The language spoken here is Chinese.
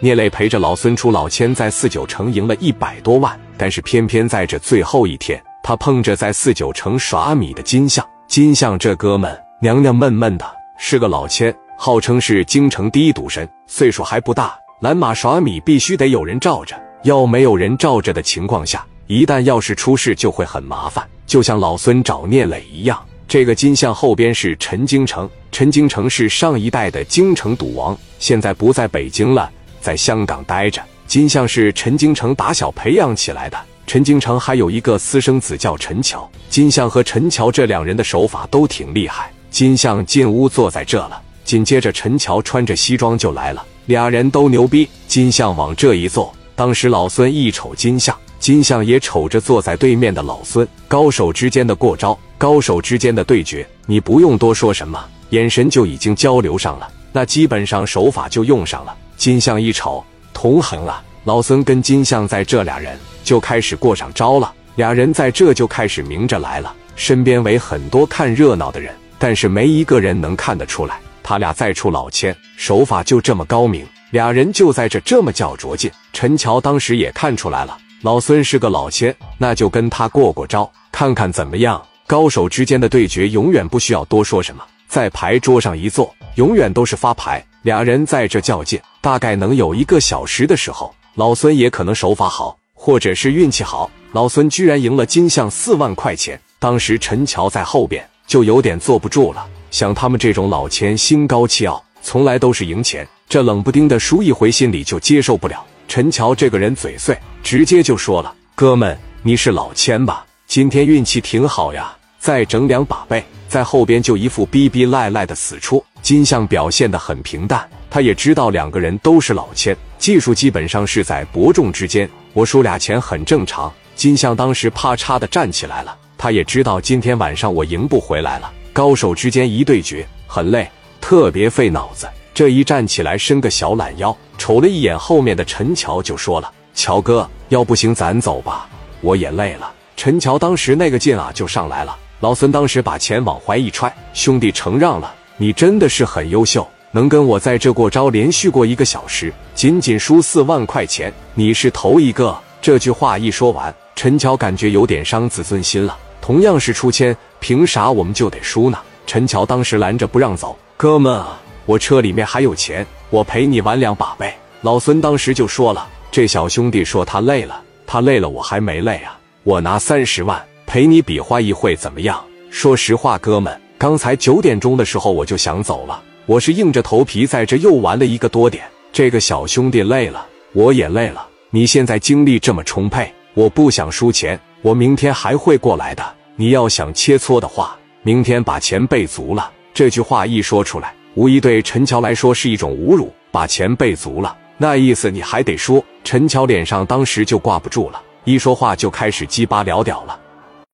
聂磊陪着老孙出老千，在四九城赢了一百多万，但是偏偏在这最后一天，他碰着在四九城耍米的金相。金相这哥们娘娘闷闷的，是个老千，号称是京城第一赌神，岁数还不大。拦马耍米必须得有人罩着，要没有人罩着的情况下，一旦要是出事就会很麻烦，就像老孙找聂磊一样。这个金相后边是陈京城，陈京城是上一代的京城赌王，现在不在北京了，在香港待着。金相是陈京城打小培养起来的，陈京城还有一个私生子叫陈桥。金相和陈桥这两人的手法都挺厉害。金相进屋坐在这了，紧接着陈桥穿着西装就来了，俩人都牛逼。金相往这一坐，当时老孙一瞅金相。金相也瞅着坐在对面的老孙，高手之间的过招，高手之间的对决，你不用多说什么，眼神就已经交流上了，那基本上手法就用上了。金相一瞅，同行了。老孙跟金相在这俩人就开始过上招了，俩人在这就开始明着来了。身边围很多看热闹的人，但是没一个人能看得出来，他俩再出老千，手法就这么高明。俩人就在这这么较着劲。陈桥当时也看出来了。老孙是个老千，那就跟他过过招，看看怎么样。高手之间的对决永远不需要多说什么，在牌桌上一坐，永远都是发牌。俩人在这较劲，大概能有一个小时的时候，老孙也可能手法好，或者是运气好，老孙居然赢了金像四万块钱。当时陈桥在后边就有点坐不住了，像他们这种老千，心高气傲，从来都是赢钱，这冷不丁的输一回，心里就接受不了。陈桥这个人嘴碎，直接就说了：“哥们，你是老千吧？今天运气挺好呀，再整两把呗。”在后边就一副逼逼赖赖的死出。金相表现的很平淡，他也知道两个人都是老千，技术基本上是在伯仲之间，我输俩钱很正常。金相当时啪嚓的站起来了，他也知道今天晚上我赢不回来了。高手之间一对决很累，特别费脑子。这一站起来，伸个小懒腰。瞅了一眼后面的陈乔，就说了：“乔哥，要不行咱走吧，我也累了。”陈乔当时那个劲啊就上来了。老孙当时把钱往怀一揣：“兄弟，承让了，你真的是很优秀，能跟我在这过招，连续过一个小时，仅仅输四万块钱，你是头一个。”这句话一说完，陈乔感觉有点伤自尊心了。同样是出千，凭啥我们就得输呢？陈乔当时拦着不让走：“哥们啊，我车里面还有钱。”我陪你玩两把呗，老孙当时就说了，这小兄弟说他累了，他累了，我还没累啊，我拿三十万陪你比划一会怎么样？说实话，哥们，刚才九点钟的时候我就想走了，我是硬着头皮在这又玩了一个多点，这个小兄弟累了，我也累了，你现在精力这么充沛，我不想输钱，我明天还会过来的，你要想切磋的话，明天把钱备足了。这句话一说出来。无疑对陈桥来说是一种侮辱。把钱备足了，那意思你还得说。陈桥脸上当时就挂不住了，一说话就开始鸡巴聊屌了。